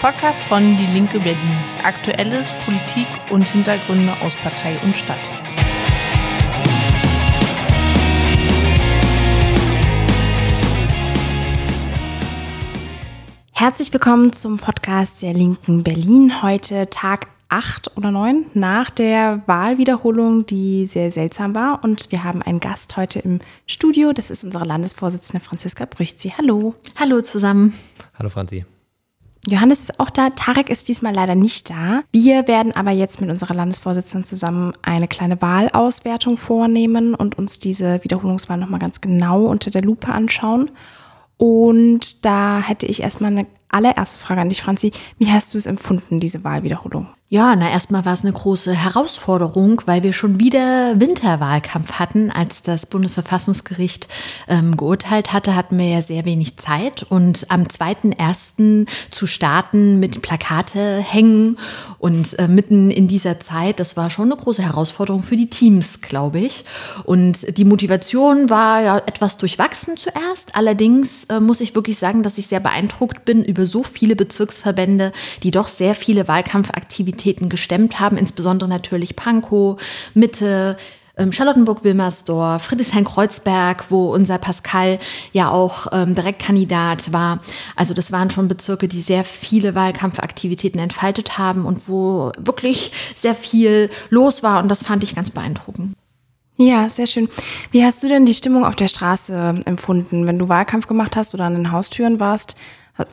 Podcast von Die Linke Berlin. Aktuelles, Politik und Hintergründe aus Partei und Stadt. Herzlich willkommen zum Podcast der Linken Berlin. Heute Tag acht oder neun nach der Wahlwiederholung, die sehr seltsam war. Und wir haben einen Gast heute im Studio. Das ist unsere Landesvorsitzende Franziska Brüchzi. Hallo. Hallo zusammen. Hallo Franzi. Johannes ist auch da, Tarek ist diesmal leider nicht da. Wir werden aber jetzt mit unserer Landesvorsitzenden zusammen eine kleine Wahlauswertung vornehmen und uns diese Wiederholungswahl nochmal ganz genau unter der Lupe anschauen. Und da hätte ich erstmal eine allererste Frage an dich, Franzi. Wie hast du es empfunden, diese Wahlwiederholung? Ja, na erstmal war es eine große Herausforderung, weil wir schon wieder Winterwahlkampf hatten. Als das Bundesverfassungsgericht ähm, geurteilt hatte, hatten wir ja sehr wenig Zeit. Und am 2.1. zu starten mit Plakate hängen und äh, mitten in dieser Zeit, das war schon eine große Herausforderung für die Teams, glaube ich. Und die Motivation war ja etwas durchwachsen zuerst. Allerdings äh, muss ich wirklich sagen, dass ich sehr beeindruckt bin über so viele Bezirksverbände, die doch sehr viele Wahlkampfaktivitäten Aktivitäten gestemmt haben, insbesondere natürlich Pankow, Mitte, ähm, Charlottenburg-Wilmersdorf, Friedrichshain-Kreuzberg, wo unser Pascal ja auch ähm, Direktkandidat war. Also das waren schon Bezirke, die sehr viele Wahlkampfaktivitäten entfaltet haben und wo wirklich sehr viel los war und das fand ich ganz beeindruckend. Ja, sehr schön. Wie hast du denn die Stimmung auf der Straße empfunden, wenn du Wahlkampf gemacht hast oder an den Haustüren warst?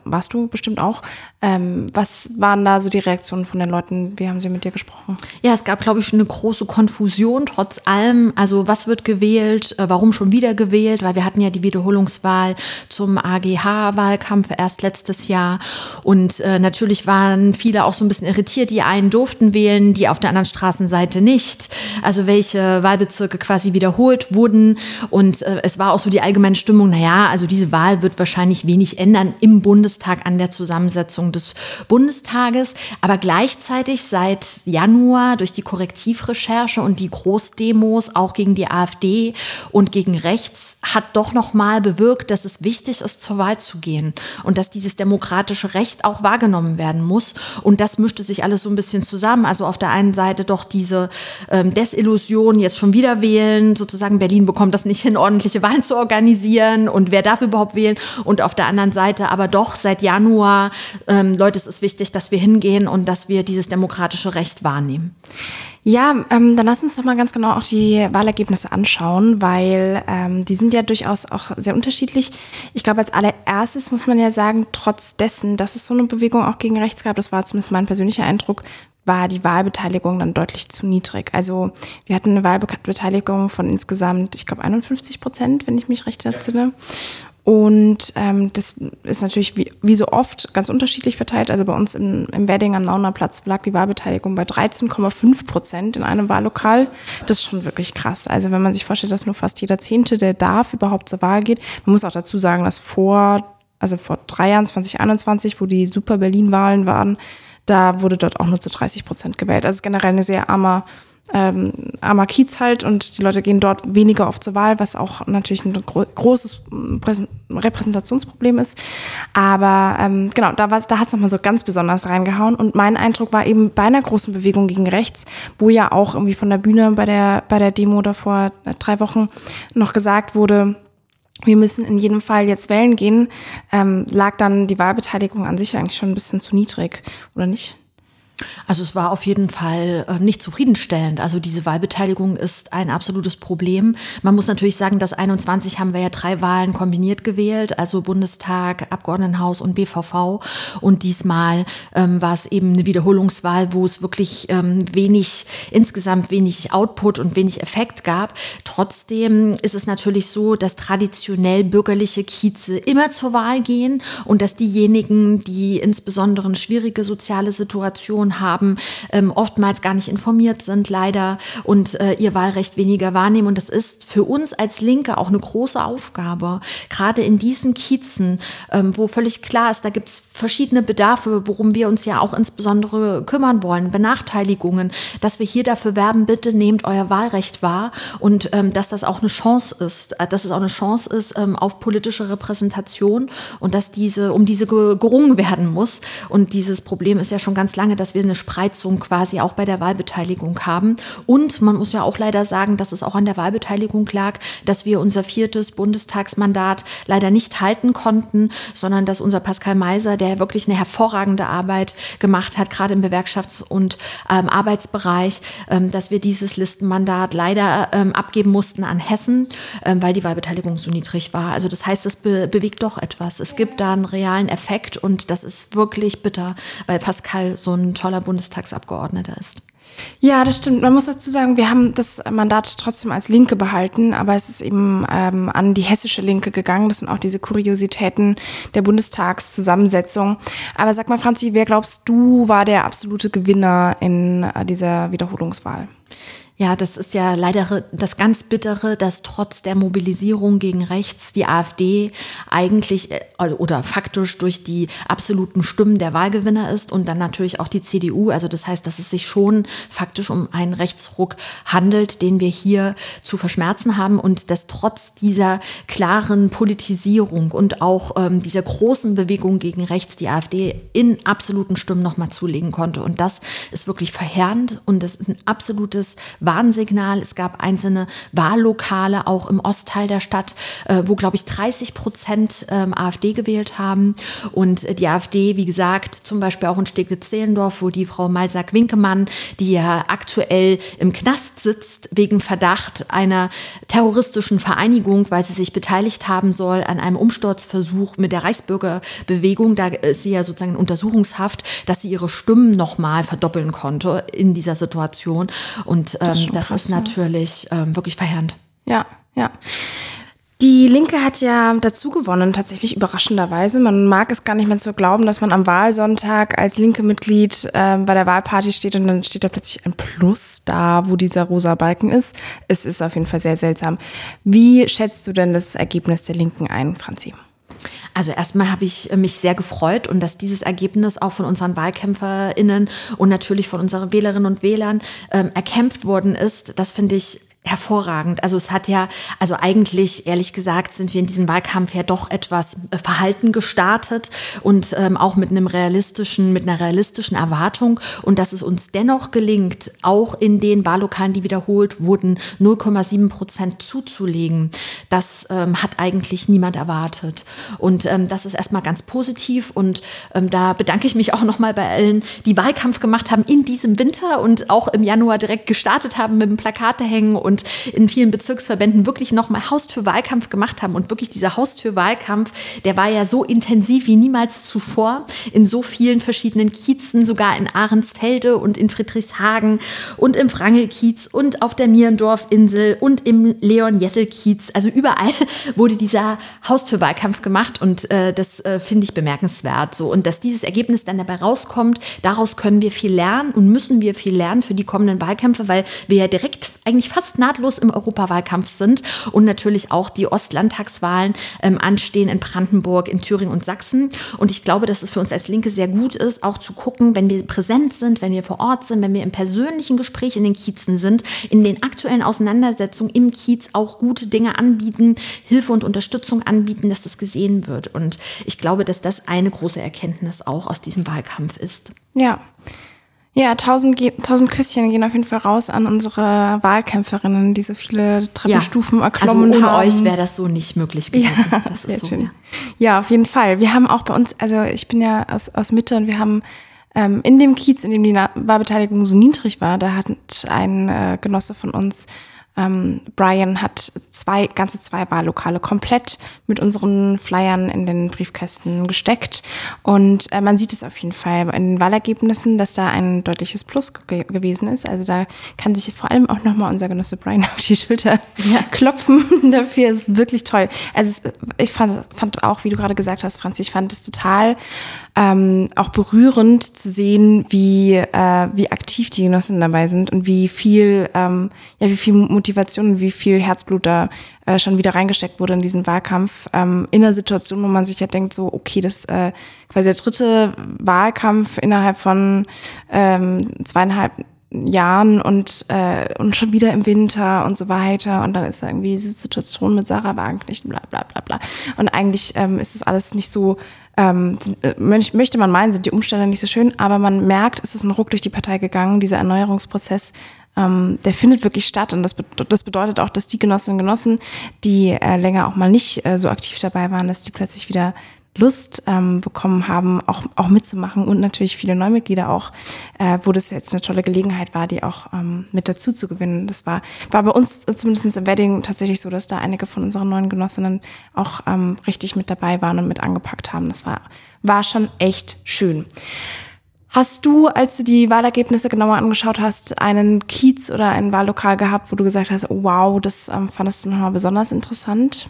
Warst du bestimmt auch. Ähm, was waren da so die Reaktionen von den Leuten? Wie haben sie mit dir gesprochen? Ja, es gab, glaube ich, eine große Konfusion trotz allem. Also was wird gewählt? Äh, warum schon wieder gewählt? Weil wir hatten ja die Wiederholungswahl zum AGH-Wahlkampf erst letztes Jahr. Und äh, natürlich waren viele auch so ein bisschen irritiert. Die einen durften wählen, die auf der anderen Straßenseite nicht. Also welche Wahlbezirke quasi wiederholt wurden. Und äh, es war auch so die allgemeine Stimmung, naja, also diese Wahl wird wahrscheinlich wenig ändern im Bund Bundestag an der Zusammensetzung des Bundestages. Aber gleichzeitig seit Januar durch die Korrektivrecherche und die Großdemos auch gegen die AfD und gegen rechts hat doch noch mal bewirkt, dass es wichtig ist, zur Wahl zu gehen und dass dieses demokratische Recht auch wahrgenommen werden muss. Und das mischte sich alles so ein bisschen zusammen. Also auf der einen Seite doch diese ähm, Desillusion, jetzt schon wieder wählen, sozusagen Berlin bekommt das nicht hin, ordentliche Wahlen zu organisieren und wer darf überhaupt wählen? Und auf der anderen Seite aber doch auch seit Januar, ähm, Leute, es ist wichtig, dass wir hingehen und dass wir dieses demokratische Recht wahrnehmen. Ja, ähm, dann lass uns doch mal ganz genau auch die Wahlergebnisse anschauen, weil ähm, die sind ja durchaus auch sehr unterschiedlich. Ich glaube, als allererstes muss man ja sagen, trotz dessen, dass es so eine Bewegung auch gegen rechts gab, das war zumindest mein persönlicher Eindruck, war die Wahlbeteiligung dann deutlich zu niedrig. Also wir hatten eine Wahlbeteiligung von insgesamt, ich glaube, 51 Prozent, wenn ich mich recht entsinne. Und ähm, das ist natürlich wie, wie so oft ganz unterschiedlich verteilt. Also bei uns im, im Wedding am Nauner Platz lag die Wahlbeteiligung bei 13,5 Prozent in einem Wahllokal. Das ist schon wirklich krass. Also wenn man sich vorstellt, dass nur fast jeder Zehnte, der darf, überhaupt zur Wahl geht. Man muss auch dazu sagen, dass vor, also vor drei Jahren, 2021, wo die Super Berlin-Wahlen waren, da wurde dort auch nur zu 30 Prozent gewählt. Also generell eine sehr armer ähm, armer Kiez halt und die Leute gehen dort weniger oft zur Wahl, was auch natürlich ein gro großes Repräsentationsproblem ist. Aber ähm, genau, da, da hat es nochmal so ganz besonders reingehauen. Und mein Eindruck war eben bei einer großen Bewegung gegen rechts, wo ja auch irgendwie von der Bühne bei der, bei der Demo da vor äh, drei Wochen noch gesagt wurde, wir müssen in jedem Fall jetzt wählen gehen, ähm, lag dann die Wahlbeteiligung an sich eigentlich schon ein bisschen zu niedrig, oder nicht? Also es war auf jeden Fall äh, nicht zufriedenstellend. Also diese Wahlbeteiligung ist ein absolutes Problem. Man muss natürlich sagen, dass 21 haben wir ja drei Wahlen kombiniert gewählt, also Bundestag, Abgeordnetenhaus und BVV. Und diesmal ähm, war es eben eine Wiederholungswahl, wo es wirklich ähm, wenig, insgesamt wenig Output und wenig Effekt gab. Trotzdem ist es natürlich so, dass traditionell bürgerliche Kieze immer zur Wahl gehen und dass diejenigen, die insbesondere eine schwierige soziale Situation Informationen haben, ähm, oftmals gar nicht informiert sind, leider, und äh, ihr Wahlrecht weniger wahrnehmen. Und das ist für uns als Linke auch eine große Aufgabe, gerade in diesen Kiezen, ähm, wo völlig klar ist, da gibt es verschiedene Bedarfe, worum wir uns ja auch insbesondere kümmern wollen, Benachteiligungen, dass wir hier dafür werben, bitte nehmt euer Wahlrecht wahr und ähm, dass das auch eine Chance ist, äh, dass es auch eine Chance ist ähm, auf politische Repräsentation und dass diese, um diese gerungen werden muss. Und dieses Problem ist ja schon ganz lange, dass wir eine Spreizung quasi auch bei der Wahlbeteiligung haben. Und man muss ja auch leider sagen, dass es auch an der Wahlbeteiligung lag, dass wir unser viertes Bundestagsmandat leider nicht halten konnten, sondern dass unser Pascal Meiser, der wirklich eine hervorragende Arbeit gemacht hat, gerade im Bewerkschafts- und ähm, Arbeitsbereich, ähm, dass wir dieses Listenmandat leider ähm, abgeben mussten an Hessen, ähm, weil die Wahlbeteiligung so niedrig war. Also das heißt, es be bewegt doch etwas. Es gibt da einen realen Effekt und das ist wirklich bitter, weil Pascal so ein toller Bundestagsabgeordneter ist. Ja, das stimmt. Man muss dazu sagen, wir haben das Mandat trotzdem als Linke behalten, aber es ist eben ähm, an die hessische Linke gegangen. Das sind auch diese Kuriositäten der Bundestagszusammensetzung. Aber sag mal, Franzi, wer glaubst du war der absolute Gewinner in äh, dieser Wiederholungswahl? Ja, das ist ja leider das ganz Bittere, dass trotz der Mobilisierung gegen rechts die AfD eigentlich äh, also, oder faktisch durch die absoluten Stimmen der Wahlgewinner ist und dann natürlich auch die CDU. Also das heißt, dass es sich schon faktisch um einen Rechtsruck handelt, den wir hier zu verschmerzen haben und dass trotz dieser klaren Politisierung und auch ähm, dieser großen Bewegung gegen rechts die AfD in absoluten Stimmen nochmal zulegen konnte. Und das ist wirklich verheerend und das ist ein absolutes Warnsignal. Es gab einzelne Wahllokale auch im Ostteil der Stadt, äh, wo, glaube ich, 30 Prozent ähm, AfD gewählt haben. Und die AfD, wie gesagt, zum Beispiel auch in Steglitz-Zehlendorf, wo die Frau Malsack-Winkemann, die ja aktuell im Knast sitzt, wegen Verdacht einer terroristischen Vereinigung, weil sie sich beteiligt haben soll an einem Umsturzversuch mit der Reichsbürgerbewegung. Da ist sie ja sozusagen in Untersuchungshaft, dass sie ihre Stimmen nochmal verdoppeln konnte in dieser Situation. Und ähm, das, das krass, ist natürlich ähm, wirklich verheerend. Ja, ja. Die Linke hat ja dazu gewonnen, tatsächlich überraschenderweise. Man mag es gar nicht mehr so glauben, dass man am Wahlsonntag als linke Mitglied äh, bei der Wahlparty steht und dann steht da plötzlich ein Plus da, wo dieser rosa Balken ist. Es ist auf jeden Fall sehr seltsam. Wie schätzt du denn das Ergebnis der Linken ein, Franzi? Also erstmal habe ich mich sehr gefreut und dass dieses Ergebnis auch von unseren WahlkämpferInnen und natürlich von unseren Wählerinnen und Wählern ähm, erkämpft worden ist. Das finde ich hervorragend. Also es hat ja, also eigentlich, ehrlich gesagt, sind wir in diesem Wahlkampf ja doch etwas äh, verhalten gestartet und ähm, auch mit einem realistischen, mit einer realistischen Erwartung. Und dass es uns dennoch gelingt, auch in den Wahllokalen, die wiederholt wurden, 0,7 Prozent zuzulegen, das ähm, hat eigentlich niemand erwartet. Und ähm, das ist erstmal ganz positiv. Und ähm, da bedanke ich mich auch nochmal bei allen, die Wahlkampf gemacht haben in diesem Winter und auch im Januar direkt gestartet haben mit dem Plakate hängen und und in vielen Bezirksverbänden wirklich nochmal Haustürwahlkampf gemacht haben. Und wirklich dieser Haustürwahlkampf, der war ja so intensiv wie niemals zuvor in so vielen verschiedenen Kiezen, sogar in Ahrensfelde und in Friedrichshagen und im Wrangelkiez und auf der Mierendorfinsel und im Leon-Jessel-Kiez. Also überall wurde dieser Haustürwahlkampf gemacht und äh, das äh, finde ich bemerkenswert. So. Und dass dieses Ergebnis dann dabei rauskommt, daraus können wir viel lernen und müssen wir viel lernen für die kommenden Wahlkämpfe, weil wir ja direkt eigentlich fast nahtlos im Europawahlkampf sind und natürlich auch die Ostlandtagswahlen ähm, anstehen in Brandenburg, in Thüringen und Sachsen. Und ich glaube, dass es für uns als Linke sehr gut ist, auch zu gucken, wenn wir präsent sind, wenn wir vor Ort sind, wenn wir im persönlichen Gespräch in den Kiezen sind, in den aktuellen Auseinandersetzungen im Kiez auch gute Dinge anbieten, Hilfe und Unterstützung anbieten, dass das gesehen wird. Und ich glaube, dass das eine große Erkenntnis auch aus diesem Wahlkampf ist. Ja. Ja, tausend, tausend Küsschen gehen auf jeden Fall raus an unsere Wahlkämpferinnen, die so viele Treppenstufen ja, erklommen also ohne haben. euch wäre das so nicht möglich gewesen. Ja, das ist so, schön. Ja. ja. auf jeden Fall. Wir haben auch bei uns, also ich bin ja aus, aus Mitte und wir haben ähm, in dem Kiez, in dem die Wahlbeteiligung so niedrig war, da hat ein äh, Genosse von uns Ähm, Brian hat zwei, ganze zwei Wahllokale komplett mit unseren Flyern in den Briefkästen gesteckt. Und äh, man sieht es auf jeden Fall in den Wahlergebnissen, dass da ein deutliches Plus ge gewesen ist. Also da kann sich vor allem auch nochmal unser Genosse Brian auf die Schulter ja. klopfen. Dafür ist wirklich toll. Also es, ich fand, fand auch, wie du gerade gesagt hast, Franz, ich fand es total ähm, auch berührend zu sehen, wie, äh, wie aktiv die Genossen dabei sind und wie viel, ähm, ja, wie viel Motivation und wie viel Herzblut da äh, schon wieder reingesteckt wurde in diesen Wahlkampf. Ähm, in einer Situation, wo man sich ja denkt, so, okay, das äh, quasi der dritte Wahlkampf innerhalb von ähm, zweieinhalb Jahren und, äh, und schon wieder im Winter und so weiter. Und dann ist da irgendwie diese Situation mit Sarah Wagenknecht, bla bla bla bla. Und eigentlich ähm, ist das alles nicht so ähm, äh, möchte man meinen, sind die Umstände nicht so schön, aber man merkt, es ist ein Ruck durch die Partei gegangen, dieser Erneuerungsprozess, ähm, der findet wirklich statt und das, be das bedeutet auch, dass die Genossinnen und Genossen, die äh, länger auch mal nicht äh, so aktiv dabei waren, dass die plötzlich wieder Lust ähm, bekommen haben, auch, auch mitzumachen und natürlich viele Neumitglieder auch, äh, wo das jetzt eine tolle Gelegenheit war, die auch ähm, mit dazu zu gewinnen. Das war, war bei uns zumindest im Wedding tatsächlich so, dass da einige von unseren neuen Genossinnen auch ähm, richtig mit dabei waren und mit angepackt haben. Das war, war schon echt schön. Hast du, als du die Wahlergebnisse genauer angeschaut hast, einen Kiez oder ein Wahllokal gehabt, wo du gesagt hast, wow, das ähm, fandest du nochmal besonders interessant?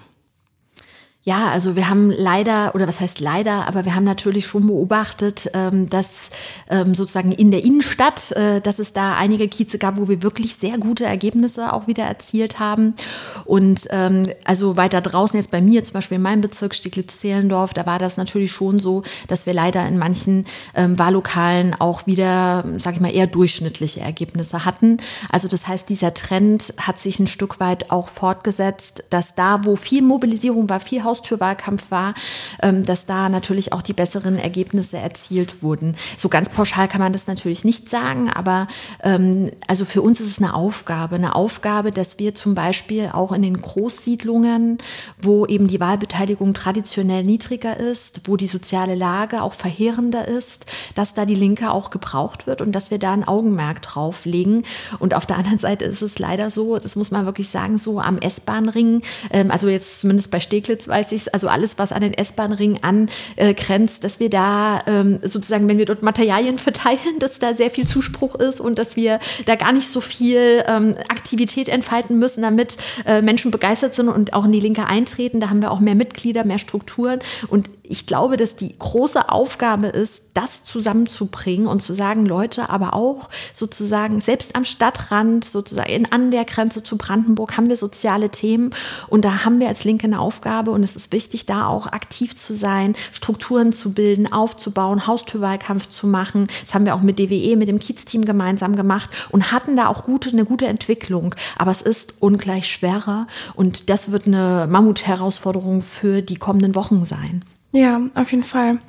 Ja, also wir haben leider, oder was heißt leider, aber wir haben natürlich schon beobachtet, ähm, dass ähm, sozusagen in der Innenstadt, äh, dass es da einige Kieze gab, wo wir wirklich sehr gute Ergebnisse auch wieder erzielt haben. Und ähm, also weiter draußen, jetzt bei mir, zum Beispiel in meinem Bezirk Stieglitz-Zehlendorf, da war das natürlich schon so, dass wir leider in manchen Wahllokalen auch wieder, sag ich mal, eher durchschnittliche Ergebnisse hatten. Also das heißt, dieser Trend hat sich ein Stück weit auch fortgesetzt, dass da, wo viel Mobilisierung war, viel Haus Haustürwahlkampf war, ähm, dass da natürlich auch die besseren Ergebnisse erzielt wurden. So ganz pauschal kann man das natürlich nicht sagen, aber ähm, also für uns ist es eine Aufgabe, eine Aufgabe, dass wir zum Beispiel auch in den Großsiedlungen, wo eben die Wahlbeteiligung traditionell niedriger ist, wo die soziale Lage auch verheerender ist, dass da die Linke auch gebraucht wird und dass wir da ein Augenmerk drauf legen. Und auf der anderen Seite ist es leider so, das muss man wirklich sagen, so am S-Bahn-Ring, ähm, also jetzt zumindest bei Steglitz weiß ich also alles, was an den S-Bahn-Ring angrenzt, dass wir da ähm, sozusagen, wenn wir dort Materialien verteilen, dass da sehr viel Zuspruch ist und dass wir da gar nicht so viel ähm, Aktivität entfalten müssen, damit äh, Menschen begeistert sind und auch in die Linke eintreten. Da haben wir auch mehr Mitglieder, mehr Strukturen. Und ich glaube, dass die große Aufgabe ist, das zusammenzubringen und zu sagen, Leute, aber auch sozusagen selbst am Stadtrand, sozusagen an der Grenze zu Brandenburg haben wir soziale Themen und da haben wir als Linke eine Aufgabe und es ist wichtig, da auch aktiv zu sein, Strukturen zu bilden, aufzubauen, Haustürwahlkampf zu machen. Das haben wir auch mit DWE, mit dem Kiez-Team gemeinsam gemacht und hatten da auch gute, eine gute Entwicklung. Aber es ist ungleich schwerer und das wird eine Mammutherausforderung für die kommenden Wochen sein. Ja, auf jeden Fall.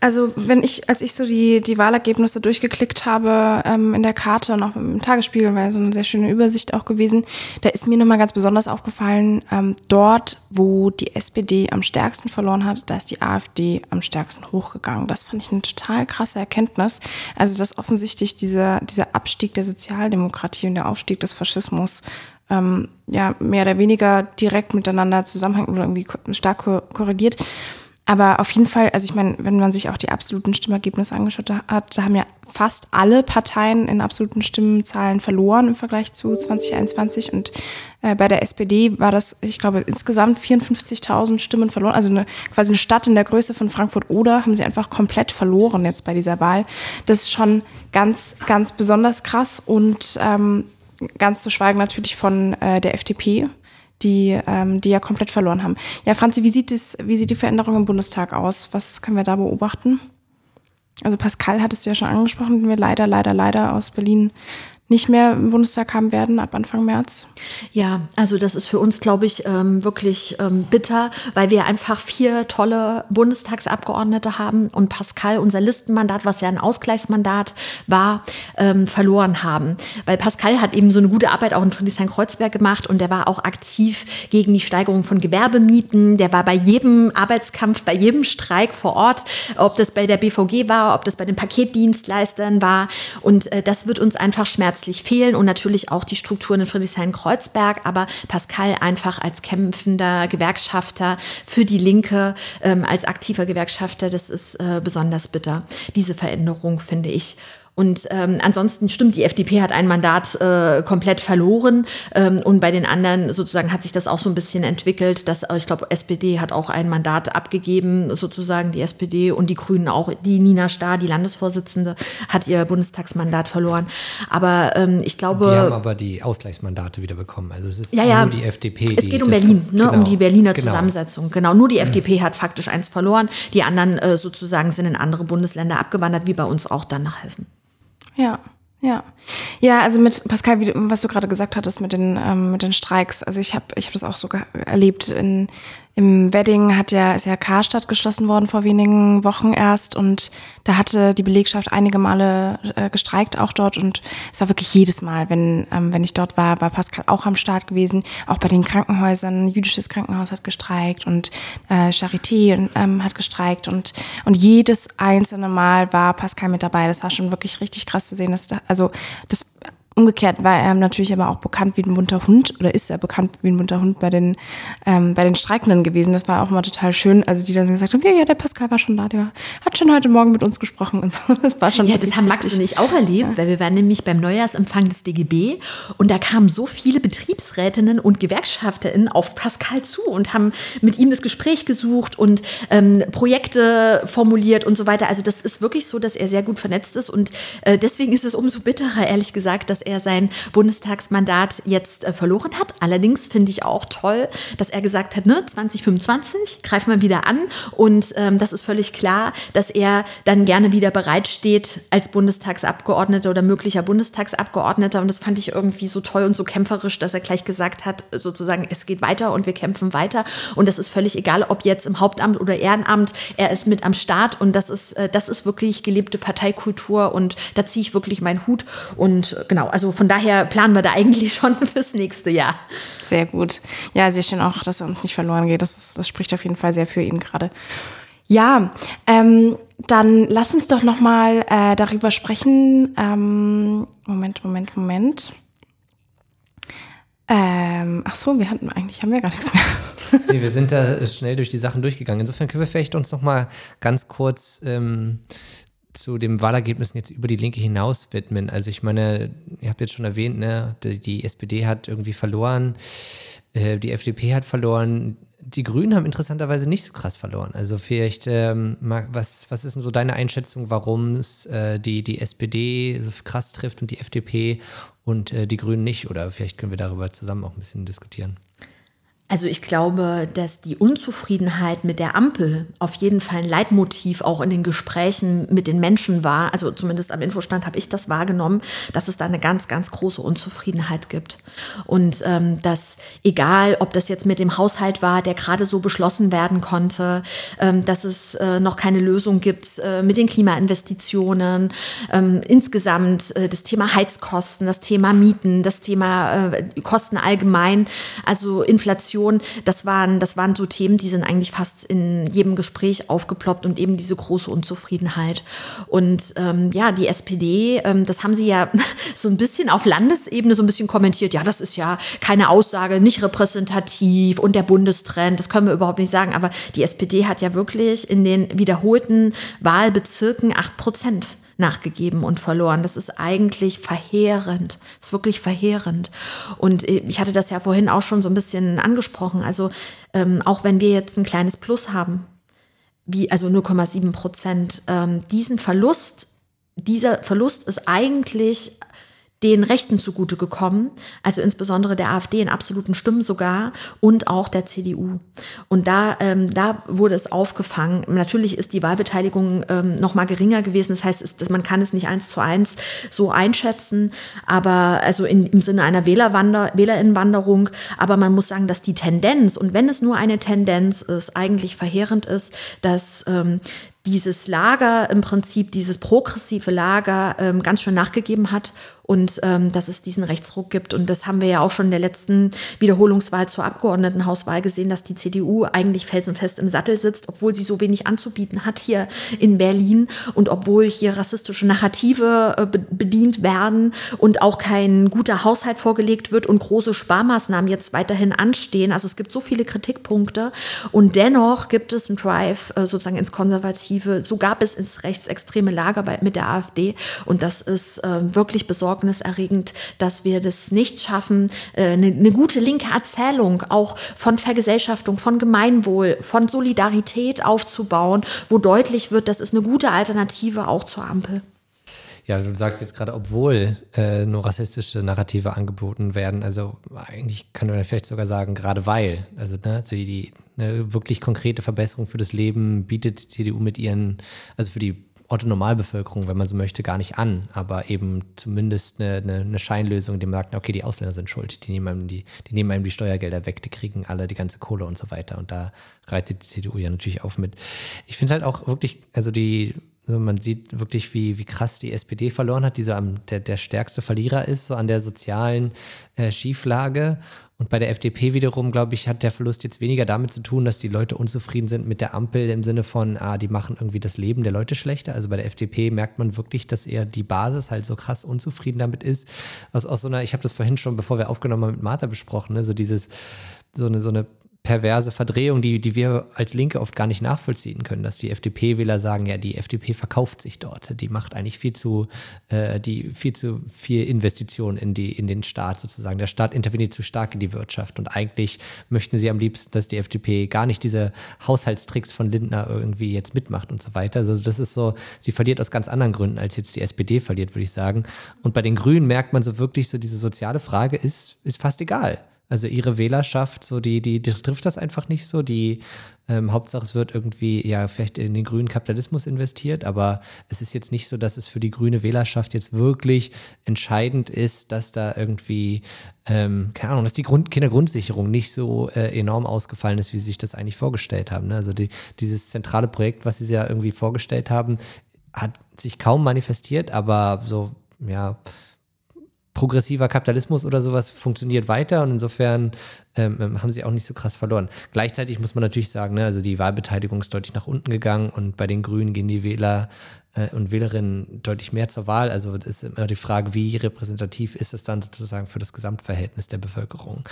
Also wenn ich, als ich so die, die Wahlergebnisse durchgeklickt habe ähm, in der Karte und auch im Tagesspiegel, war so eine sehr schöne Übersicht auch gewesen, da ist mir nochmal ganz besonders aufgefallen, ähm, dort, wo die SPD am stärksten verloren hat, da ist die AfD am stärksten hochgegangen. Das fand ich eine total krasse Erkenntnis. Also dass offensichtlich dieser, dieser Abstieg der Sozialdemokratie und der Aufstieg des Faschismus ähm, ja mehr oder weniger direkt miteinander zusammenhängt oder irgendwie stark korrigiert. Aber auf jeden Fall, also ich meine, wenn man sich auch die absoluten Stimmergebnisse angeschaut hat, da haben ja fast alle Parteien in absoluten Stimmenzahlen verloren im Vergleich zu 2021. Und äh, bei der SPD war das, ich glaube, insgesamt 54.000 Stimmen verloren. Also eine, quasi eine Stadt in der Größe von Frankfurt-Oder haben sie einfach komplett verloren jetzt bei dieser Wahl. Das ist schon ganz, ganz besonders krass und ähm, ganz zu schweigen natürlich von äh, der FDP die, ähm, die ja komplett verloren haben. Ja, Franzi, wie sieht, es, wie sieht die Veränderung im Bundestag aus? Was können wir da beobachten? Also Pascal hattest du ja schon angesprochen, den wir leider, leider, leider aus Berlin nicht mehr im Bundestag haben werden ab Anfang März? Ja, also das ist für uns, glaube ich, ähm, wirklich ähm, bitter, weil wir einfach vier tolle Bundestagsabgeordnete haben und Pascal, unser Listenmandat, was ja ein Ausgleichsmandat war, ähm, verloren haben. Weil Pascal hat eben so eine gute Arbeit auch in Friedrichshain-Kreuzberg gemacht und der war auch aktiv gegen die Steigerung von Gewerbemieten. Der war bei jedem Arbeitskampf, bei jedem Streik vor Ort, ob das bei der BVG war, ob das bei den Paketdienstleistern war. Und äh, das wird uns einfach schmerzen herzlich fehlen und natürlich auch die Strukturen in Friedrichshain-Kreuzberg. Aber Pascal einfach als kämpfender Gewerkschafter für die Linke, ähm, als aktiver Gewerkschafter, das ist äh, besonders bitter. Diese Veränderung finde ich. Und ähm, ansonsten stimmt, die FDP hat ein Mandat äh, komplett verloren ähm, und bei den anderen sozusagen hat sich das auch so ein bisschen entwickelt, dass äh, ich glaube, SPD hat auch ein Mandat abgegeben, sozusagen die SPD und die Grünen auch. Die Nina Starr, die Landesvorsitzende, hat ihr Bundestagsmandat verloren. Aber ähm, ich glaube. Die haben aber die Ausgleichsmandate wieder bekommen. Also es ist ja, ja, nur die FDP. Es geht um Berlin, ne, genau, um die Berliner genau. Zusammensetzung. Genau, nur die FDP hat faktisch eins verloren. Die anderen äh, sozusagen sind in andere Bundesländer abgewandert, wie bei uns auch dann nach Hessen. Ja, ja. Ja, also mit Pascal, wie, was du gerade gesagt hattest mit den, ähm, mit den Streiks. Also ich habe ich hab das auch so erlebt in im Wedding hat ja, ist ja Karstadt geschlossen worden vor wenigen Wochen erst und da hatte die Belegschaft einige Male äh, gestreikt auch dort und es war wirklich jedes Mal, wenn, ähm, wenn ich dort war, war Pascal auch am Start gewesen, auch bei den Krankenhäusern, jüdisches Krankenhaus hat gestreikt und äh, Charité ähm, hat gestreikt und, und jedes einzelne Mal war Pascal mit dabei. Das war schon wirklich richtig krass zu sehen, dass da, also das Umgekehrt war er natürlich aber auch bekannt wie ein bunter Hund oder ist er bekannt wie ein bunter Hund bei den, ähm, bei den Streikenden gewesen. Das war auch mal total schön. Also die dann gesagt haben, ja, ja, der Pascal war schon da, der hat schon heute Morgen mit uns gesprochen und so. Das war schon Ja, das haben Max und ich auch erlebt, ja. weil wir waren nämlich beim Neujahrsempfang des DGB und da kamen so viele Betriebsrätinnen und GewerkschafterInnen auf Pascal zu und haben mit ihm das Gespräch gesucht und ähm, Projekte formuliert und so weiter. Also das ist wirklich so, dass er sehr gut vernetzt ist und äh, deswegen ist es umso bitterer, ehrlich gesagt, dass er sein Bundestagsmandat jetzt äh, verloren hat. Allerdings finde ich auch toll, dass er gesagt hat, ne, 2025 greifen wir wieder an. Und ähm, das ist völlig klar, dass er dann gerne wieder bereitsteht als Bundestagsabgeordneter oder möglicher Bundestagsabgeordneter. Und das fand ich irgendwie so toll und so kämpferisch, dass er gleich gesagt hat, sozusagen, es geht weiter und wir kämpfen weiter. Und das ist völlig egal, ob jetzt im Hauptamt oder Ehrenamt, er ist mit am Start und das ist, äh, das ist wirklich gelebte Parteikultur und da ziehe ich wirklich meinen Hut. Und genau, also von daher planen wir da eigentlich schon fürs nächste Jahr. Sehr gut. Ja, sehr schön auch, dass er uns nicht verloren geht. Das, ist, das spricht auf jeden Fall sehr für ihn gerade. Ja, ähm, dann lass uns doch noch mal äh, darüber sprechen. Ähm, Moment, Moment, Moment. Ähm, ach so, wir hatten eigentlich haben wir gar nichts mehr. nee, wir sind da schnell durch die Sachen durchgegangen. Insofern können wir vielleicht uns noch mal ganz kurz ähm, zu den Wahlergebnissen jetzt über die Linke hinaus widmen. Also ich meine, ihr habt jetzt schon erwähnt, ne, die, die SPD hat irgendwie verloren, äh, die FDP hat verloren, die Grünen haben interessanterweise nicht so krass verloren. Also vielleicht, ähm, was, was ist denn so deine Einschätzung, warum es äh, die, die SPD so krass trifft und die FDP und äh, die Grünen nicht? Oder vielleicht können wir darüber zusammen auch ein bisschen diskutieren. Also ich glaube, dass die Unzufriedenheit mit der Ampel auf jeden Fall ein Leitmotiv auch in den Gesprächen mit den Menschen war. Also zumindest am Infostand habe ich das wahrgenommen, dass es da eine ganz, ganz große Unzufriedenheit gibt. Und ähm, dass egal, ob das jetzt mit dem Haushalt war, der gerade so beschlossen werden konnte, ähm, dass es äh, noch keine Lösung gibt äh, mit den Klimainvestitionen, ähm, insgesamt äh, das Thema Heizkosten, das Thema Mieten, das Thema äh, Kosten allgemein, also Inflation Migration, das waren, das waren so Themen, die sind eigentlich fast in jedem Gespräch aufgeploppt und eben diese große Unzufriedenheit. Und ähm, ja, die SPD, ähm, das haben sie ja so ein bisschen auf Landesebene so ein bisschen kommentiert. Ja, das ist ja keine Aussage, nicht repräsentativ und der Bundestrend, das können wir überhaupt nicht sagen. Aber die SPD hat ja wirklich in den wiederholten Wahlbezirken acht Prozent nachgegeben und verloren. Das ist eigentlich verheerend. Das ist wirklich verheerend. Und äh, ich hatte das ja vorhin auch schon so ein bisschen angesprochen. Also ähm, auch wenn wir jetzt ein kleines Plus haben, wie also 0,7 Prozent, ähm, diesen Verlust, dieser Verlust ist eigentlich den Rechten zugute gekommen, also insbesondere der AfD in absoluten Stimmen sogar und auch der CDU. Und da, ähm, da wurde es aufgefangen. Natürlich ist die Wahlbeteiligung ähm, noch mal geringer gewesen. Das heißt, es, man kann es nicht eins zu eins so einschätzen, aber also in, im Sinne einer Wählerwander, Wählerinnenwanderung. Aber man muss sagen, dass die Tendenz und wenn es nur eine Tendenz ist, eigentlich verheerend ist, dass ähm, dieses Lager im Prinzip, dieses progressive Lager ähm, ganz schön nachgegeben hat und ähm, dass es diesen Rechtsruck gibt. Und das haben wir ja auch schon in der letzten Wiederholungswahl zur Abgeordnetenhauswahl gesehen, dass die CDU eigentlich felsenfest im Sattel sitzt, obwohl sie so wenig anzubieten hat hier in Berlin und obwohl hier rassistische Narrative äh, bedient werden und auch kein guter Haushalt vorgelegt wird und große Sparmaßnahmen jetzt weiterhin anstehen. Also es gibt so viele Kritikpunkte und dennoch gibt es einen Drive äh, sozusagen ins Konservative, sogar bis ins rechtsextreme Lager bei, mit der AfD. Und das ist äh, wirklich besorgniserregend dass wir das nicht schaffen, eine, äh, eine gute linke Erzählung auch von Vergesellschaftung, von Gemeinwohl, von Solidarität aufzubauen, wo deutlich wird, das ist eine gute Alternative auch zur Ampel. Ja, du sagst jetzt gerade, obwohl äh, nur rassistische Narrative angeboten werden, also eigentlich kann man vielleicht sogar sagen, gerade weil, also ne, die eine wirklich konkrete Verbesserung für das Leben bietet die CDU mit ihren, also für die Otto Normalbevölkerung, wenn man so möchte, gar nicht an, aber eben zumindest eine, eine, eine Scheinlösung, die man sagt, okay, die Ausländer sind schuld, die nehmen, einem die, die nehmen einem die Steuergelder weg, die kriegen alle die ganze Kohle und so weiter. Und da reitet die CDU ja natürlich auf mit. Ich finde halt auch wirklich, also die, also man sieht wirklich, wie, wie krass die SPD verloren hat, die so am, der, der stärkste Verlierer ist, so an der sozialen äh, Schieflage. Und bei der FDP wiederum, glaube ich, hat der Verlust jetzt weniger damit zu tun, dass die Leute unzufrieden sind mit der Ampel im Sinne von, ah, die machen irgendwie das Leben der Leute schlechter. Also bei der FDP merkt man wirklich, dass eher die Basis halt so krass unzufrieden damit ist. Aus, aus so einer, ich habe das vorhin schon, bevor wir aufgenommen haben, mit Martha besprochen, ne? so dieses, so eine, so eine perverse Verdrehung, die, die wir als Linke oft gar nicht nachvollziehen können, dass die FDP-Wähler sagen, ja, die FDP verkauft sich dort, die macht eigentlich viel zu, äh, die viel zu viel Investitionen in die, in den Staat sozusagen. Der Staat interveniert zu stark in die Wirtschaft und eigentlich möchten sie am liebsten, dass die FDP gar nicht diese Haushaltstricks von Lindner irgendwie jetzt mitmacht und so weiter. Also das ist so, sie verliert aus ganz anderen Gründen, als jetzt die SPD verliert, würde ich sagen. Und bei den Grünen merkt man so wirklich so, diese soziale Frage ist, ist fast egal. Also ihre Wählerschaft, so die, die, die trifft das einfach nicht so. Die ähm, Hauptsache es wird irgendwie ja vielleicht in den grünen Kapitalismus investiert, aber es ist jetzt nicht so, dass es für die grüne Wählerschaft jetzt wirklich entscheidend ist, dass da irgendwie, ähm, keine Ahnung, dass die Grund, Kindergrundsicherung nicht so äh, enorm ausgefallen ist, wie sie sich das eigentlich vorgestellt haben. Ne? Also die, dieses zentrale Projekt, was sie ja irgendwie vorgestellt haben, hat sich kaum manifestiert, aber so, ja, progressiver Kapitalismus oder sowas funktioniert weiter und insofern ähm, ähm, haben sie auch nicht so krass verloren. Gleichzeitig muss man natürlich sagen, ne, also die Wahlbeteiligung ist deutlich nach unten gegangen und bei den Grünen gehen die Wähler äh, und Wählerinnen deutlich mehr zur Wahl. Also ist immer die Frage, wie repräsentativ ist es dann sozusagen für das Gesamtverhältnis der Bevölkerung.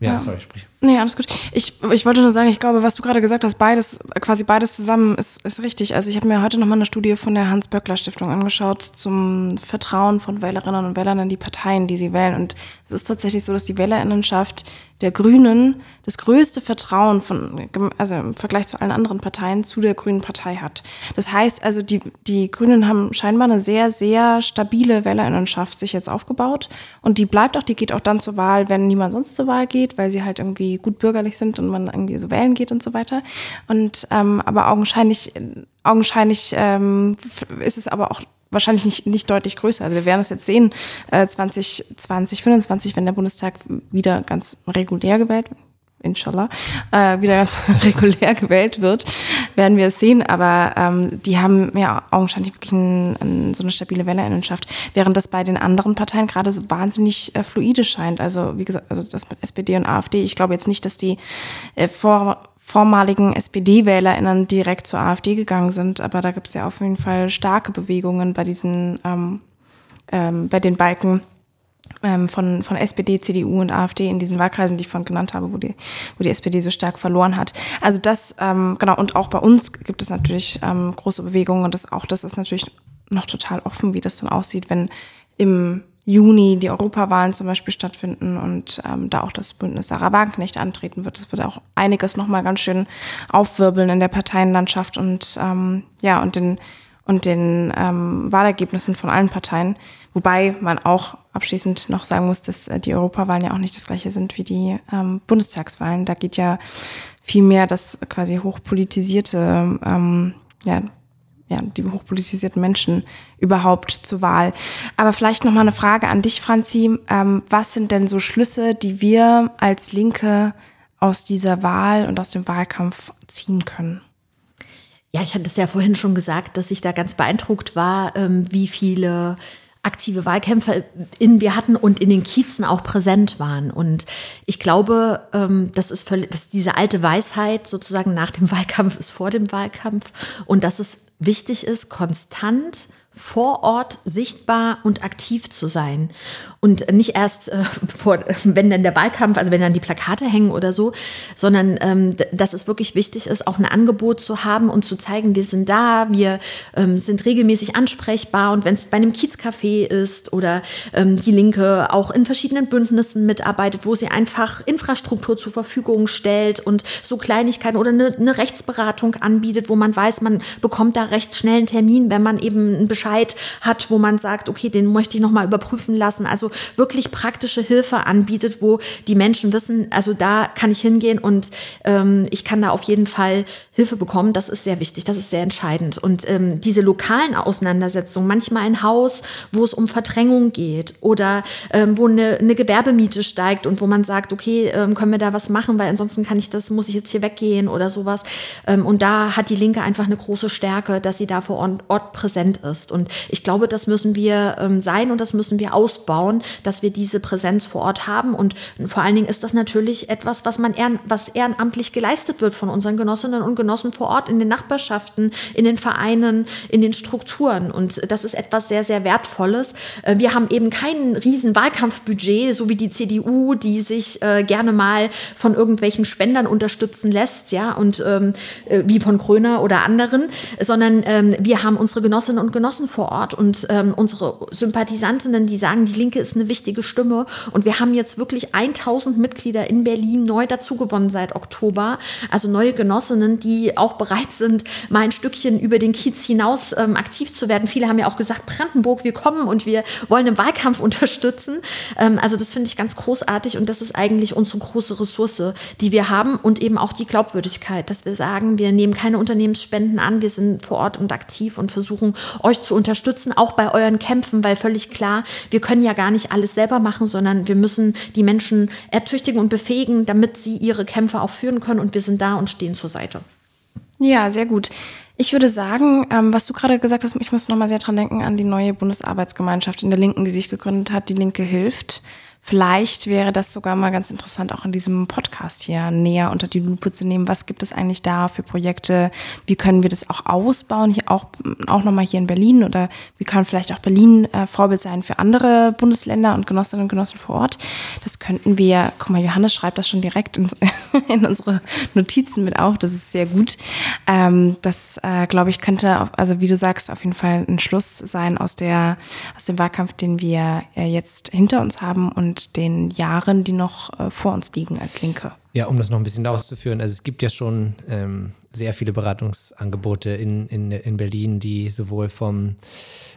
Ja, ja, sorry, sprich. Nee, alles gut. Ich, ich wollte nur sagen, ich glaube, was du gerade gesagt hast, beides, quasi beides zusammen ist, ist richtig. Also ich habe mir heute nochmal eine Studie von der Hans-Böckler-Stiftung angeschaut zum Vertrauen von Wählerinnen und Wählern in die Parteien, die sie wählen. Und es ist tatsächlich so, dass die Wählerinnenschaft der Grünen das größte Vertrauen von, also im Vergleich zu allen anderen Parteien zu der Grünen Partei hat. Das heißt also, die, die Grünen haben scheinbar eine sehr, sehr stabile Wählerinnenschaft sich jetzt aufgebaut und die bleibt auch, die geht auch dann zur Wahl, wenn niemand sonst zur Wahl geht, weil sie halt irgendwie gut bürgerlich sind und man irgendwie so wählen geht und so weiter. Und ähm, aber augenscheinlich, augenscheinlich ähm, ist es aber auch wahrscheinlich nicht, nicht deutlich größer. Also wir werden es jetzt sehen, äh, 2020, 25, wenn der Bundestag wieder ganz regulär gewählt, inshallah, äh, wieder ganz regulär gewählt wird, werden wir es sehen. Aber ähm, die haben ja augenscheinlich wirklich ein, ein, so eine stabile Wählerinnenschaft, während das bei den anderen Parteien gerade so wahnsinnig äh, fluide scheint. Also wie gesagt, also das mit SPD und AfD. Ich glaube jetzt nicht, dass die äh, vor vormaligen SPD-WählerInnen direkt zur AfD gegangen sind, aber da gibt es ja auf jeden Fall starke Bewegungen bei diesen, ähm, ähm, bei den Balken ähm, von, von SPD, CDU und AfD in diesen Wahlkreisen, die ich vorhin genannt habe, wo die, wo die SPD so stark verloren hat. Also das, ähm, genau, und auch bei uns gibt es natürlich ähm, große Bewegungen und das auch, das ist natürlich noch total offen, wie das dann aussieht, wenn im Juni die Europawahlen zum Beispiel stattfinden und ähm, da auch das Bündnis Sarah Wagenknecht antreten wird. Das wird auch einiges nochmal ganz schön aufwirbeln in der Parteienlandschaft und ähm, ja, und den und den ähm, Wahlergebnissen von allen Parteien. Wobei man auch abschließend noch sagen muss, dass äh, die Europawahlen ja auch nicht das gleiche sind wie die ähm, Bundestagswahlen. Da geht ja viel mehr das quasi hochpolitisierte ähm, ja, ja, die hochpolitisierten Menschen überhaupt zur Wahl. Aber vielleicht noch mal eine Frage an dich, Franzi. Ähm, was sind denn so Schlüsse, die wir als Linke aus dieser Wahl und aus dem Wahlkampf ziehen können? Ja, ich hatte es ja vorhin schon gesagt, dass ich da ganz beeindruckt war, ähm, wie viele aktive Wahlkämpfer in wir hatten und in den Kiezen auch präsent waren. Und ich glaube, ähm, das ist völlig, dass diese alte Weisheit sozusagen nach dem Wahlkampf ist vor dem Wahlkampf und dass es wichtig ist, konstant vor Ort sichtbar und aktiv zu sein. Und nicht erst äh, vor, wenn dann der Wahlkampf, also wenn dann die Plakate hängen oder so, sondern ähm, dass es wirklich wichtig ist, auch ein Angebot zu haben und zu zeigen, wir sind da, wir ähm, sind regelmäßig ansprechbar und wenn es bei einem Kiezcafé ist oder ähm, die Linke auch in verschiedenen Bündnissen mitarbeitet, wo sie einfach Infrastruktur zur Verfügung stellt und so Kleinigkeiten oder eine, eine Rechtsberatung anbietet, wo man weiß, man bekommt da recht schnell einen Termin, wenn man eben einen Bescheid hat, wo man sagt, okay, den möchte ich nochmal überprüfen lassen. Also wirklich praktische Hilfe anbietet, wo die Menschen wissen, also da kann ich hingehen und ähm, ich kann da auf jeden Fall Hilfe bekommen. Das ist sehr wichtig, das ist sehr entscheidend. Und ähm, diese lokalen Auseinandersetzungen, manchmal ein Haus, wo es um Verdrängung geht oder ähm, wo eine, eine Gewerbemiete steigt und wo man sagt, okay, ähm, können wir da was machen, weil ansonsten kann ich das, muss ich jetzt hier weggehen oder sowas. Ähm, und da hat die Linke einfach eine große Stärke, dass sie da vor Ort präsent ist. Und ich glaube, das müssen wir ähm, sein und das müssen wir ausbauen dass wir diese Präsenz vor Ort haben. Und vor allen Dingen ist das natürlich etwas, was man ehren, was ehrenamtlich geleistet wird von unseren Genossinnen und Genossen vor Ort in den Nachbarschaften, in den Vereinen, in den Strukturen. Und das ist etwas sehr, sehr Wertvolles. Äh, wir haben eben kein riesen Wahlkampfbudget, so wie die CDU, die sich äh, gerne mal von irgendwelchen Spendern unterstützen lässt, ja, und ähm, äh, wie von Kröner oder anderen, sondern ähm, wir haben unsere Genossinnen und Genossen vor Ort und ähm, unsere Sympathisantinnen, die sagen, die Linke ist eine wichtige Stimme. Und wir haben jetzt wirklich 1000 Mitglieder in Berlin neu dazugewonnen seit Oktober. Also neue Genossinnen, die auch bereit sind, mal ein Stückchen über den Kiez hinaus ähm, aktiv zu werden. Viele haben ja auch gesagt, Brandenburg, wir kommen und wir wollen den Wahlkampf unterstützen. Ähm, also das finde ich ganz großartig und das ist eigentlich unsere große Ressource, die wir haben und eben auch die Glaubwürdigkeit, dass wir sagen, wir nehmen keine Unternehmensspenden an, wir sind vor Ort und aktiv und versuchen euch zu unterstützen, auch bei euren Kämpfen, weil völlig klar, wir können ja gar nicht alles selber machen, sondern wir müssen die Menschen ertüchtigen und befähigen, damit sie ihre Kämpfe auch führen können. Und wir sind da und stehen zur Seite. Ja, sehr gut. Ich würde sagen, ähm, was du gerade gesagt hast, ich muss noch mal sehr dran denken an die neue Bundesarbeitsgemeinschaft in der Linken, die sich gegründet hat. Die Linke hilft. Vielleicht wäre das sogar mal ganz interessant, auch in diesem Podcast hier näher unter die Lupe zu nehmen. Was gibt es eigentlich da für Projekte? Wie können wir das auch ausbauen? Hier auch, auch nochmal hier in Berlin oder wie kann vielleicht auch Berlin äh, Vorbild sein für andere Bundesländer und Genossinnen und Genossen vor Ort? Das könnten wir, guck mal, Johannes schreibt das schon direkt in, in unsere Notizen mit auf. Das ist sehr gut. Ähm, das, äh, glaube ich, könnte, also wie du sagst, auf jeden Fall ein Schluss sein aus der, aus dem Wahlkampf, den wir äh, jetzt hinter uns haben und und den Jahren, die noch äh, vor uns liegen als Linke. Ja, um das noch ein bisschen auszuführen, also es gibt ja schon ähm, sehr viele Beratungsangebote in, in, in Berlin, die sowohl vom,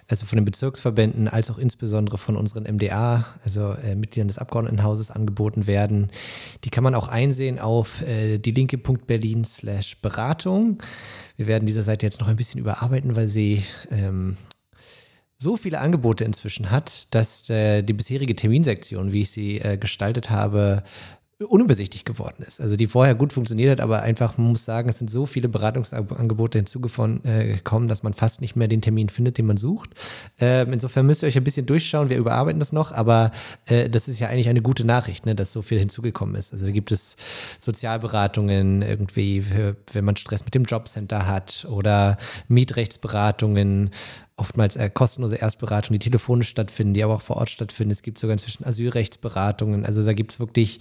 also von den Bezirksverbänden als auch insbesondere von unseren MDA, also äh, Mitgliedern des Abgeordnetenhauses, angeboten werden. Die kann man auch einsehen auf äh, dielinke.berlin slash Beratung. Wir werden diese Seite jetzt noch ein bisschen überarbeiten, weil sie ähm, so viele Angebote inzwischen hat, dass äh, die bisherige Terminsektion, wie ich sie äh, gestaltet habe, unübersichtlich geworden ist. Also die vorher gut funktioniert hat, aber einfach, man muss sagen, es sind so viele Beratungsangebote hinzugekommen, äh, dass man fast nicht mehr den Termin findet, den man sucht. Ähm, insofern müsst ihr euch ein bisschen durchschauen, wir überarbeiten das noch, aber äh, das ist ja eigentlich eine gute Nachricht, ne, dass so viel hinzugekommen ist. Also da gibt es Sozialberatungen irgendwie, für, wenn man Stress mit dem Jobcenter hat oder Mietrechtsberatungen, oftmals äh, kostenlose Erstberatungen, die telefonisch stattfinden, die aber auch vor Ort stattfinden. Es gibt sogar inzwischen Asylrechtsberatungen. Also da gibt es wirklich,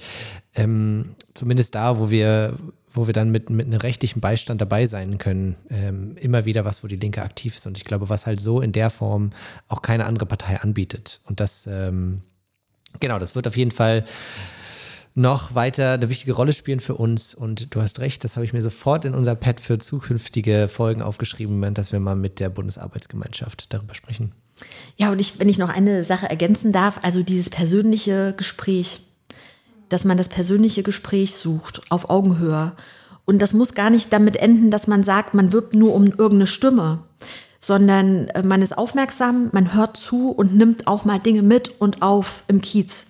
ähm, zumindest da, wo wir, wo wir dann mit, mit einem rechtlichen Beistand dabei sein können, ähm, immer wieder was, wo die Linke aktiv ist. Und ich glaube, was halt so in der Form auch keine andere Partei anbietet. Und das, ähm, genau, das wird auf jeden Fall noch weiter eine wichtige Rolle spielen für uns. Und du hast recht, das habe ich mir sofort in unser Pad für zukünftige Folgen aufgeschrieben, dass wir mal mit der Bundesarbeitsgemeinschaft darüber sprechen. Ja, und ich, wenn ich noch eine Sache ergänzen darf, also dieses persönliche Gespräch, dass man das persönliche Gespräch sucht auf Augenhöhe. Und das muss gar nicht damit enden, dass man sagt, man wirbt nur um irgendeine Stimme, sondern äh, man ist aufmerksam, man hört zu und nimmt auch mal Dinge mit und auf im Kiez.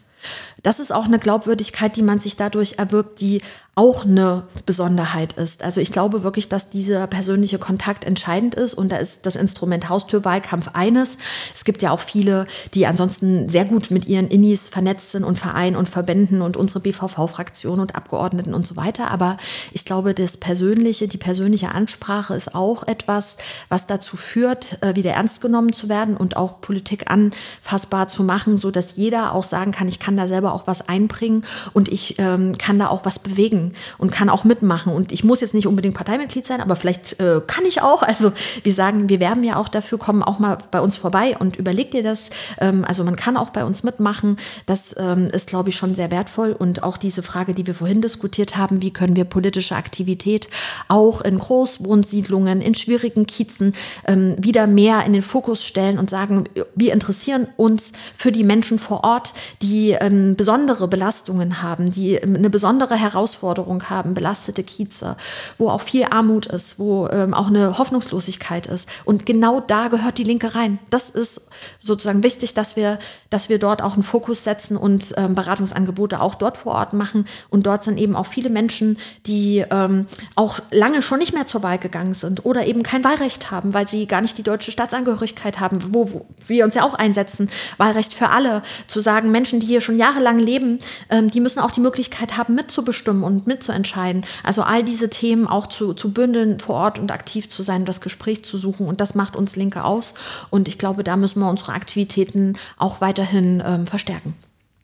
Das ist auch eine Glaubwürdigkeit, die man sich dadurch erwirbt, die auch eine Besonderheit ist. Also ich glaube wirklich, dass dieser persönliche Kontakt entscheidend ist und da ist das Instrument Haustürwahlkampf eines. Es gibt ja auch viele, die ansonsten sehr gut mit ihren Innis vernetzt sind und Vereinen und Verbänden und unsere BVV-Fraktion und Abgeordneten und so weiter. Aber ich glaube, das Persönliche, die persönliche Ansprache ist auch etwas, was dazu führt, äh, wieder ernst genommen zu werden und auch Politik anfassbar zu machen, so dass jeder auch sagen kann, ich kann da selber auch was einbringen und ich ähm, kann da auch was bewegen und kann auch mitmachen. Und ich muss jetzt nicht unbedingt Parteimitglied sein, aber vielleicht äh, kann ich auch. Also wir sagen, wir werben ja auch dafür, kommen auch mal bei uns vorbei und überleg dir das. Ähm, also man kann auch bei uns mitmachen. Das ähm, ist, glaube ich, schon sehr wertvoll. Und auch diese Frage, die wir vorhin diskutiert haben, wie können wir politische Aktivität auch in Großwohnsiedlungen, in schwierigen Kiezen ähm, wieder mehr in den Fokus stellen und sagen, wir interessieren uns für die Menschen vor Ort, die ähm, besondere Belastungen haben, die eine besondere Herausforderung Herausforderung haben, belastete Kieze, wo auch viel Armut ist, wo ähm, auch eine Hoffnungslosigkeit ist. Und genau da gehört die Linke rein. Das ist sozusagen wichtig, dass wir, dass wir dort auch einen Fokus setzen und ähm, Beratungsangebote auch dort vor Ort machen. Und dort sind eben auch viele Menschen, die ähm, auch lange schon nicht mehr zur Wahl gegangen sind oder eben kein Wahlrecht haben, weil sie gar nicht die deutsche Staatsangehörigkeit haben, wo, wo wir uns ja auch einsetzen. Wahlrecht für alle, zu sagen, Menschen, die hier schon jahrelang leben, ähm, die müssen auch die Möglichkeit haben, mitzubestimmen und mitzuentscheiden. Also all diese Themen auch zu, zu bündeln, vor Ort und aktiv zu sein, das Gespräch zu suchen. Und das macht uns Linke aus. Und ich glaube, da müssen wir unsere Aktivitäten auch weiterhin ähm, verstärken.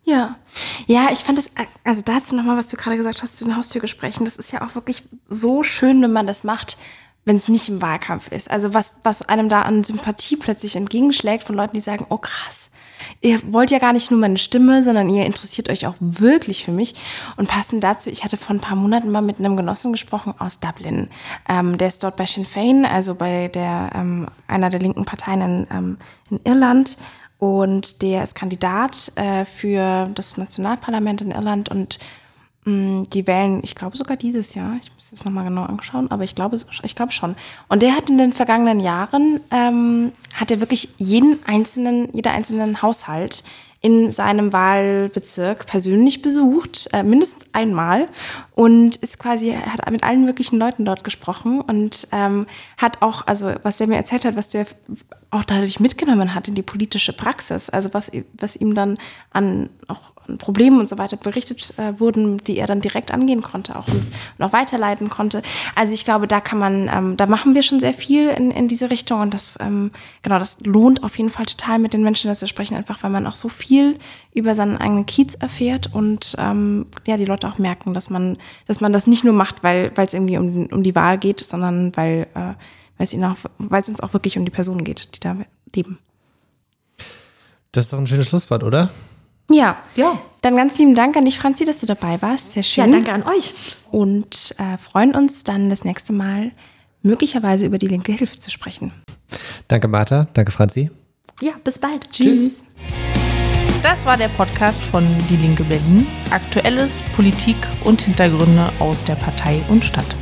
Ja, ja, ich fand es, also dazu nochmal, was du gerade gesagt hast zu den Haustürgesprächen, das ist ja auch wirklich so schön, wenn man das macht, wenn es nicht im Wahlkampf ist. Also was, was einem da an Sympathie plötzlich entgegenschlägt von Leuten, die sagen, oh krass, ihr wollt ja gar nicht nur meine Stimme, sondern ihr interessiert euch auch wirklich für mich. Und passend dazu, ich hatte vor ein paar Monaten mal mit einem Genossen gesprochen aus Dublin. Ähm, der ist dort bei Sinn Fein, also bei der ähm, einer der linken Parteien in, ähm, in Irland. Und der ist Kandidat äh, für das Nationalparlament in Irland und die wählen, ich glaube sogar dieses Jahr. Ich muss das nochmal genau anschauen, aber ich glaube, ich glaube schon. Und der hat in den vergangenen Jahren, ähm, hat er wirklich jeden einzelnen, jeder einzelnen Haushalt in seinem Wahlbezirk persönlich besucht, äh, mindestens einmal und ist quasi, hat mit allen möglichen Leuten dort gesprochen und ähm, hat auch, also was der mir erzählt hat, was der auch dadurch mitgenommen hat in die politische Praxis, also was, was ihm dann an auch Problemen und so weiter berichtet äh, wurden, die er dann direkt angehen konnte auch auch weiterleiten konnte. Also ich glaube, da kann man, ähm, da machen wir schon sehr viel in, in diese Richtung und das, ähm, genau, das lohnt auf jeden Fall total mit den Menschen zu sprechen, einfach weil man auch so viel über seinen eigenen Kiez erfährt und ähm, ja, die Leute auch merken, dass man, dass man das nicht nur macht, weil es irgendwie um, um die Wahl geht, sondern weil äh, es ihnen auch, weil es uns auch wirklich um die Personen geht, die da leben. Das ist doch ein schönes Schlusswort, oder? Ja. Ja. Dann ganz lieben Dank an dich, Franzi, dass du dabei warst. Sehr schön. Ja, danke an euch. Und äh, freuen uns dann das nächste Mal möglicherweise über die linke Hilfe zu sprechen. Danke, Martha. Danke, Franzi. Ja, bis bald. Tschüss. Tschüss. Das war der Podcast von Die Linke Berlin. Aktuelles, Politik und Hintergründe aus der Partei und Stadt.